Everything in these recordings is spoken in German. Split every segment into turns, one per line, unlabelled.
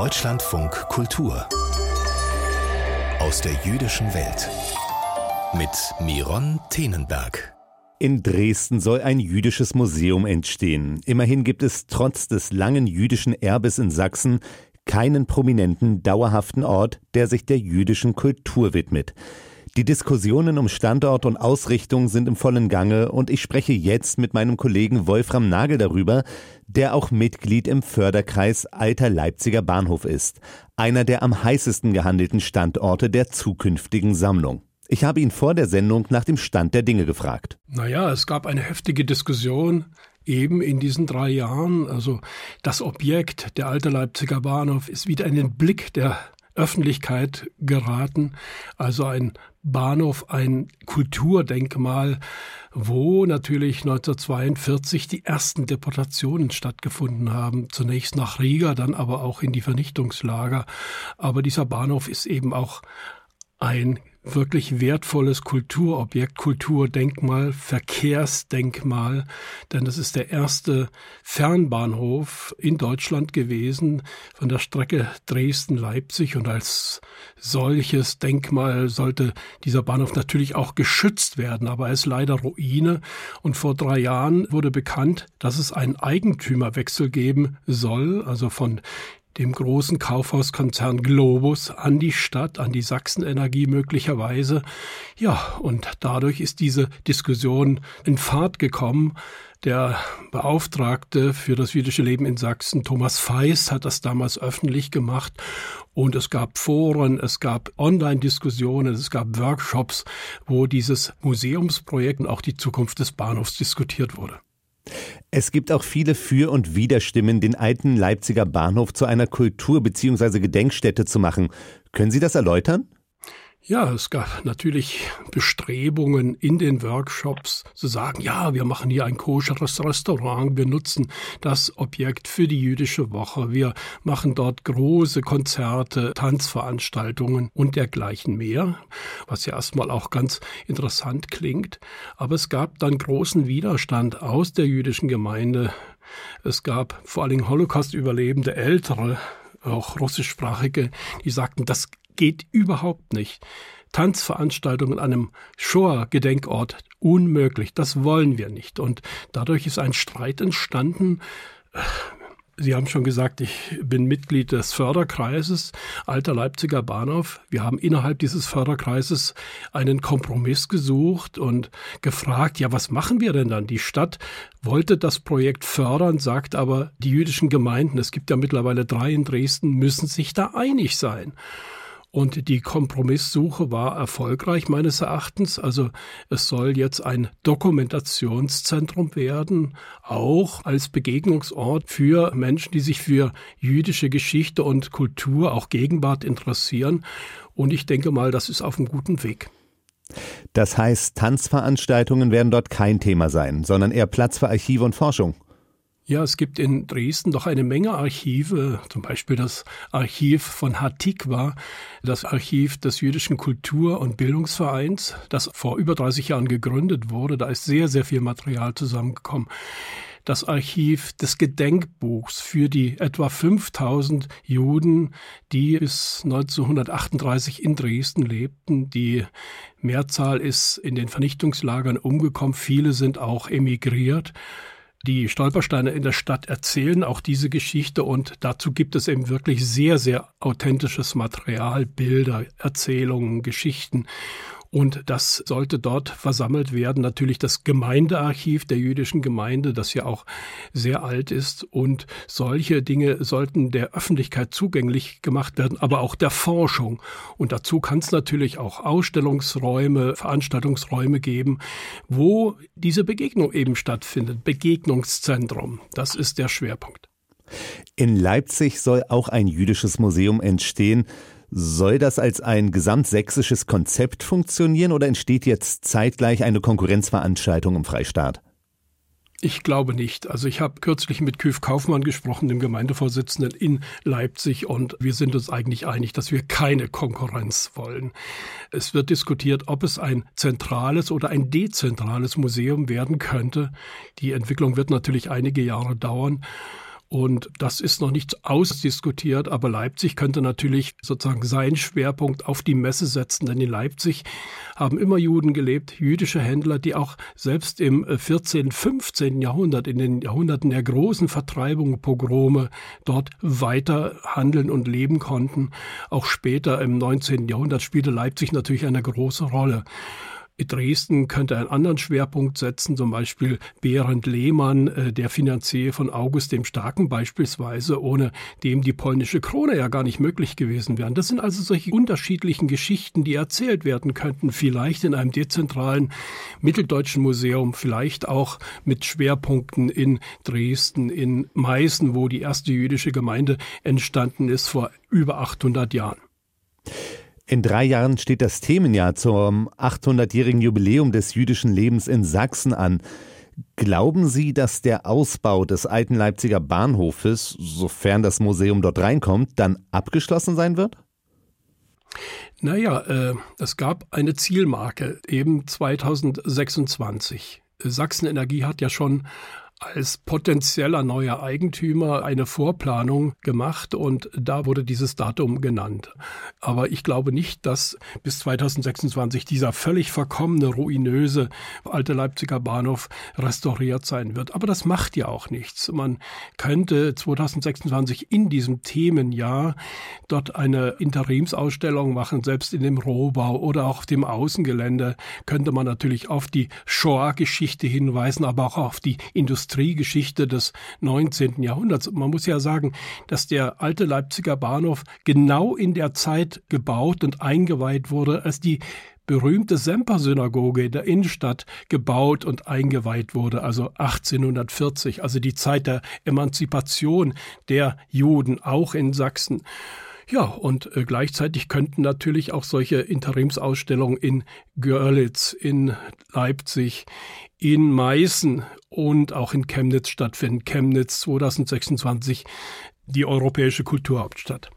Deutschlandfunk Kultur aus der jüdischen Welt mit Miron Tenenberg.
In Dresden soll ein jüdisches Museum entstehen. Immerhin gibt es trotz des langen jüdischen Erbes in Sachsen keinen prominenten, dauerhaften Ort, der sich der jüdischen Kultur widmet. Die Diskussionen um Standort und Ausrichtung sind im vollen Gange und ich spreche jetzt mit meinem Kollegen Wolfram Nagel darüber, der auch Mitglied im Förderkreis Alter Leipziger Bahnhof ist, einer der am heißesten gehandelten Standorte der zukünftigen Sammlung. Ich habe ihn vor der Sendung nach dem Stand der Dinge gefragt.
Naja, es gab eine heftige Diskussion eben in diesen drei Jahren. Also das Objekt, der alte Leipziger Bahnhof, ist wieder in den Blick der Öffentlichkeit geraten. Also ein Bahnhof, ein Kulturdenkmal, wo natürlich 1942 die ersten Deportationen stattgefunden haben. Zunächst nach Riga, dann aber auch in die Vernichtungslager. Aber dieser Bahnhof ist eben auch ein wirklich wertvolles Kulturobjekt, Kulturdenkmal, Verkehrsdenkmal, denn es ist der erste Fernbahnhof in Deutschland gewesen von der Strecke Dresden-Leipzig. Und als solches Denkmal sollte dieser Bahnhof natürlich auch geschützt werden, aber er ist leider Ruine. Und vor drei Jahren wurde bekannt, dass es einen Eigentümerwechsel geben soll, also von dem großen Kaufhauskonzern Globus an die Stadt, an die Sachsenenergie möglicherweise. Ja, und dadurch ist diese Diskussion in Fahrt gekommen. Der Beauftragte für das jüdische Leben in Sachsen, Thomas Feist, hat das damals öffentlich gemacht. Und es gab Foren, es gab Online-Diskussionen, es gab Workshops, wo dieses Museumsprojekt und auch die Zukunft des Bahnhofs diskutiert wurde.
Es gibt auch viele Für- und Widerstimmen, den alten Leipziger Bahnhof zu einer Kultur- bzw. Gedenkstätte zu machen. Können Sie das erläutern?
Ja, es gab natürlich Bestrebungen in den Workshops zu sagen, ja, wir machen hier ein koscheres Restaurant, wir nutzen das Objekt für die jüdische Woche, wir machen dort große Konzerte, Tanzveranstaltungen und dergleichen mehr, was ja erstmal auch ganz interessant klingt. Aber es gab dann großen Widerstand aus der jüdischen Gemeinde. Es gab vor allen Dingen Holocaust-Überlebende Ältere, auch russischsprachige, die sagten, das geht überhaupt nicht. Tanzveranstaltungen an einem Shoah-Gedenkort unmöglich. Das wollen wir nicht. Und dadurch ist ein Streit entstanden. Sie haben schon gesagt, ich bin Mitglied des Förderkreises Alter Leipziger Bahnhof. Wir haben innerhalb dieses Förderkreises einen Kompromiss gesucht und gefragt, ja, was machen wir denn dann? Die Stadt wollte das Projekt fördern, sagt aber, die jüdischen Gemeinden, es gibt ja mittlerweile drei in Dresden, müssen sich da einig sein. Und die Kompromisssuche war erfolgreich meines Erachtens. Also es soll jetzt ein Dokumentationszentrum werden, auch als Begegnungsort für Menschen, die sich für jüdische Geschichte und Kultur, auch Gegenwart interessieren. Und ich denke mal, das ist auf einem guten Weg.
Das heißt, Tanzveranstaltungen werden dort kein Thema sein, sondern eher Platz für Archive und Forschung.
Ja, es gibt in Dresden doch eine Menge Archive, zum Beispiel das Archiv von Hatikwa, das Archiv des Jüdischen Kultur- und Bildungsvereins, das vor über 30 Jahren gegründet wurde. Da ist sehr, sehr viel Material zusammengekommen das Archiv des Gedenkbuchs für die etwa 5000 Juden, die bis 1938 in Dresden lebten. Die Mehrzahl ist in den Vernichtungslagern umgekommen, viele sind auch emigriert. Die Stolpersteine in der Stadt erzählen auch diese Geschichte und dazu gibt es eben wirklich sehr, sehr authentisches Material, Bilder, Erzählungen, Geschichten. Und das sollte dort versammelt werden. Natürlich das Gemeindearchiv der jüdischen Gemeinde, das ja auch sehr alt ist. Und solche Dinge sollten der Öffentlichkeit zugänglich gemacht werden, aber auch der Forschung. Und dazu kann es natürlich auch Ausstellungsräume, Veranstaltungsräume geben, wo diese Begegnung eben stattfindet. Begegnungszentrum. Das ist der Schwerpunkt.
In Leipzig soll auch ein jüdisches Museum entstehen. Soll das als ein gesamtsächsisches Konzept funktionieren oder entsteht jetzt zeitgleich eine Konkurrenzveranstaltung im Freistaat?
Ich glaube nicht. Also ich habe kürzlich mit Küf Kaufmann gesprochen, dem Gemeindevorsitzenden in Leipzig, und wir sind uns eigentlich einig, dass wir keine Konkurrenz wollen. Es wird diskutiert, ob es ein zentrales oder ein dezentrales Museum werden könnte. Die Entwicklung wird natürlich einige Jahre dauern. Und das ist noch nicht ausdiskutiert, aber Leipzig könnte natürlich sozusagen seinen Schwerpunkt auf die Messe setzen, denn in Leipzig haben immer Juden gelebt, jüdische Händler, die auch selbst im 14., 15. Jahrhundert, in den Jahrhunderten der großen Vertreibung, Pogrome, dort weiter handeln und leben konnten. Auch später im 19. Jahrhundert spielte Leipzig natürlich eine große Rolle. Dresden könnte einen anderen Schwerpunkt setzen, zum Beispiel Berend Lehmann, äh, der Finanzier von August dem Starken beispielsweise, ohne dem die polnische Krone ja gar nicht möglich gewesen wäre. Das sind also solche unterschiedlichen Geschichten, die erzählt werden könnten, vielleicht in einem dezentralen mitteldeutschen Museum, vielleicht auch mit Schwerpunkten in Dresden, in Meißen, wo die erste jüdische Gemeinde entstanden ist vor über 800 Jahren.
In drei Jahren steht das Themenjahr zum 800-jährigen Jubiläum des jüdischen Lebens in Sachsen an. Glauben Sie, dass der Ausbau des alten Leipziger Bahnhofes, sofern das Museum dort reinkommt, dann abgeschlossen sein wird?
Naja, äh, es gab eine Zielmarke, eben 2026. Sachsen Energie hat ja schon als potenzieller neuer Eigentümer eine Vorplanung gemacht und da wurde dieses Datum genannt. Aber ich glaube nicht, dass bis 2026 dieser völlig verkommene, ruinöse alte Leipziger Bahnhof restauriert sein wird. Aber das macht ja auch nichts. Man könnte 2026 in diesem Themenjahr dort eine Interimsausstellung machen, selbst in dem Rohbau oder auch auf dem Außengelände könnte man natürlich auf die Shoah-Geschichte hinweisen, aber auch auf die Industrie Industriegeschichte des 19. Jahrhunderts. Man muss ja sagen, dass der alte Leipziger Bahnhof genau in der Zeit gebaut und eingeweiht wurde, als die berühmte Semper-Synagoge in der Innenstadt gebaut und eingeweiht wurde, also 1840, also die Zeit der Emanzipation der Juden, auch in Sachsen. Ja, und äh, gleichzeitig könnten natürlich auch solche Interimsausstellungen in Görlitz, in Leipzig, in Meißen und auch in Chemnitz stattfinden. Chemnitz 2026, die europäische Kulturhauptstadt.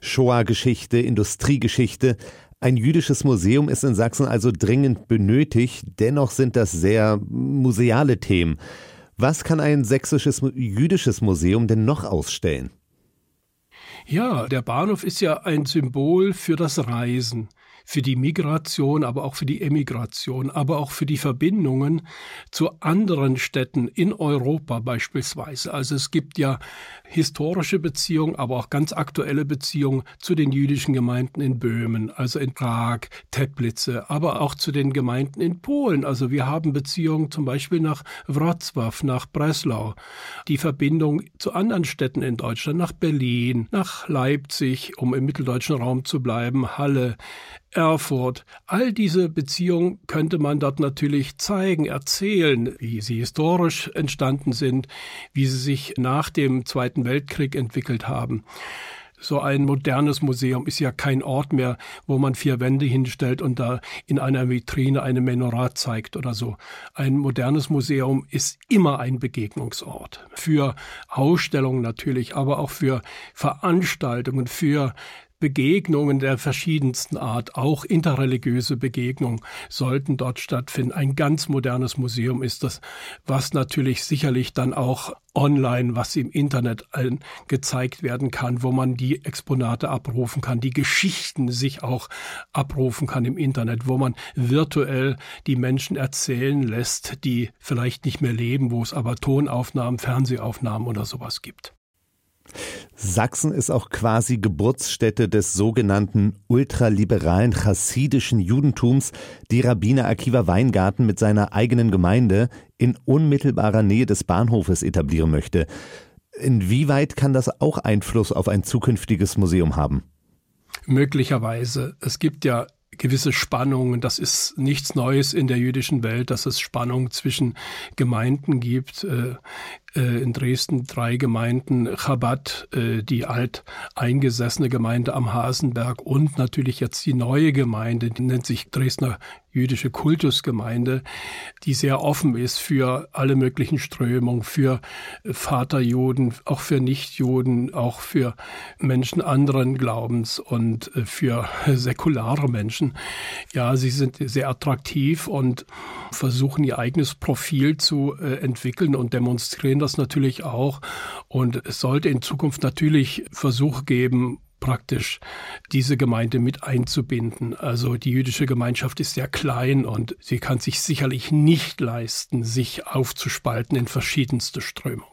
Shoah-Geschichte, Industriegeschichte. Ein jüdisches Museum ist in Sachsen also dringend benötigt. Dennoch sind das sehr museale Themen. Was kann ein sächsisches jüdisches Museum denn noch ausstellen?
Ja, der Bahnhof ist ja ein Symbol für das Reisen für die Migration, aber auch für die Emigration, aber auch für die Verbindungen zu anderen Städten in Europa beispielsweise. Also es gibt ja historische Beziehungen, aber auch ganz aktuelle Beziehungen zu den jüdischen Gemeinden in Böhmen, also in Prag, Teplice, aber auch zu den Gemeinden in Polen. Also wir haben Beziehungen zum Beispiel nach Wrocław, nach Breslau, die Verbindung zu anderen Städten in Deutschland, nach Berlin, nach Leipzig, um im mitteldeutschen Raum zu bleiben, Halle, Erfurt. All diese Beziehungen könnte man dort natürlich zeigen, erzählen, wie sie historisch entstanden sind, wie sie sich nach dem Zweiten Weltkrieg entwickelt haben. So ein modernes Museum ist ja kein Ort mehr, wo man vier Wände hinstellt und da in einer Vitrine eine Menorah zeigt oder so. Ein modernes Museum ist immer ein Begegnungsort. Für Ausstellungen natürlich, aber auch für Veranstaltungen, für Begegnungen der verschiedensten Art, auch interreligiöse Begegnungen, sollten dort stattfinden. Ein ganz modernes Museum ist das, was natürlich sicherlich dann auch online, was im Internet gezeigt werden kann, wo man die Exponate abrufen kann, die Geschichten sich auch abrufen kann im Internet, wo man virtuell die Menschen erzählen lässt, die vielleicht nicht mehr leben, wo es aber Tonaufnahmen, Fernsehaufnahmen oder sowas gibt.
Sachsen ist auch quasi Geburtsstätte des sogenannten ultraliberalen chassidischen Judentums, die Rabbiner Akiva Weingarten mit seiner eigenen Gemeinde in unmittelbarer Nähe des Bahnhofes etablieren möchte. Inwieweit kann das auch Einfluss auf ein zukünftiges Museum haben?
Möglicherweise. Es gibt ja gewisse Spannungen. Das ist nichts Neues in der jüdischen Welt, dass es Spannungen zwischen Gemeinden gibt. Äh, in Dresden drei Gemeinden, Chabad, äh, die alt eingesessene Gemeinde am Hasenberg und natürlich jetzt die neue Gemeinde, die nennt sich Dresdner jüdische Kultusgemeinde, die sehr offen ist für alle möglichen Strömungen, für Vaterjuden, auch für Nichtjuden, auch für Menschen anderen Glaubens und äh, für säkulare Menschen. Ja, sie sind sehr attraktiv und versuchen ihr eigenes Profil zu entwickeln und demonstrieren das natürlich auch. Und es sollte in Zukunft natürlich Versuche geben, praktisch diese Gemeinde mit einzubinden. Also die jüdische Gemeinschaft ist sehr klein und sie kann sich sicherlich nicht leisten, sich aufzuspalten in verschiedenste Strömungen.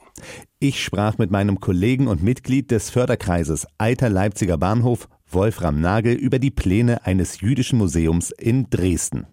Ich sprach mit meinem Kollegen und Mitglied des Förderkreises Eiter Leipziger Bahnhof, Wolfram Nagel, über die Pläne eines jüdischen Museums in Dresden.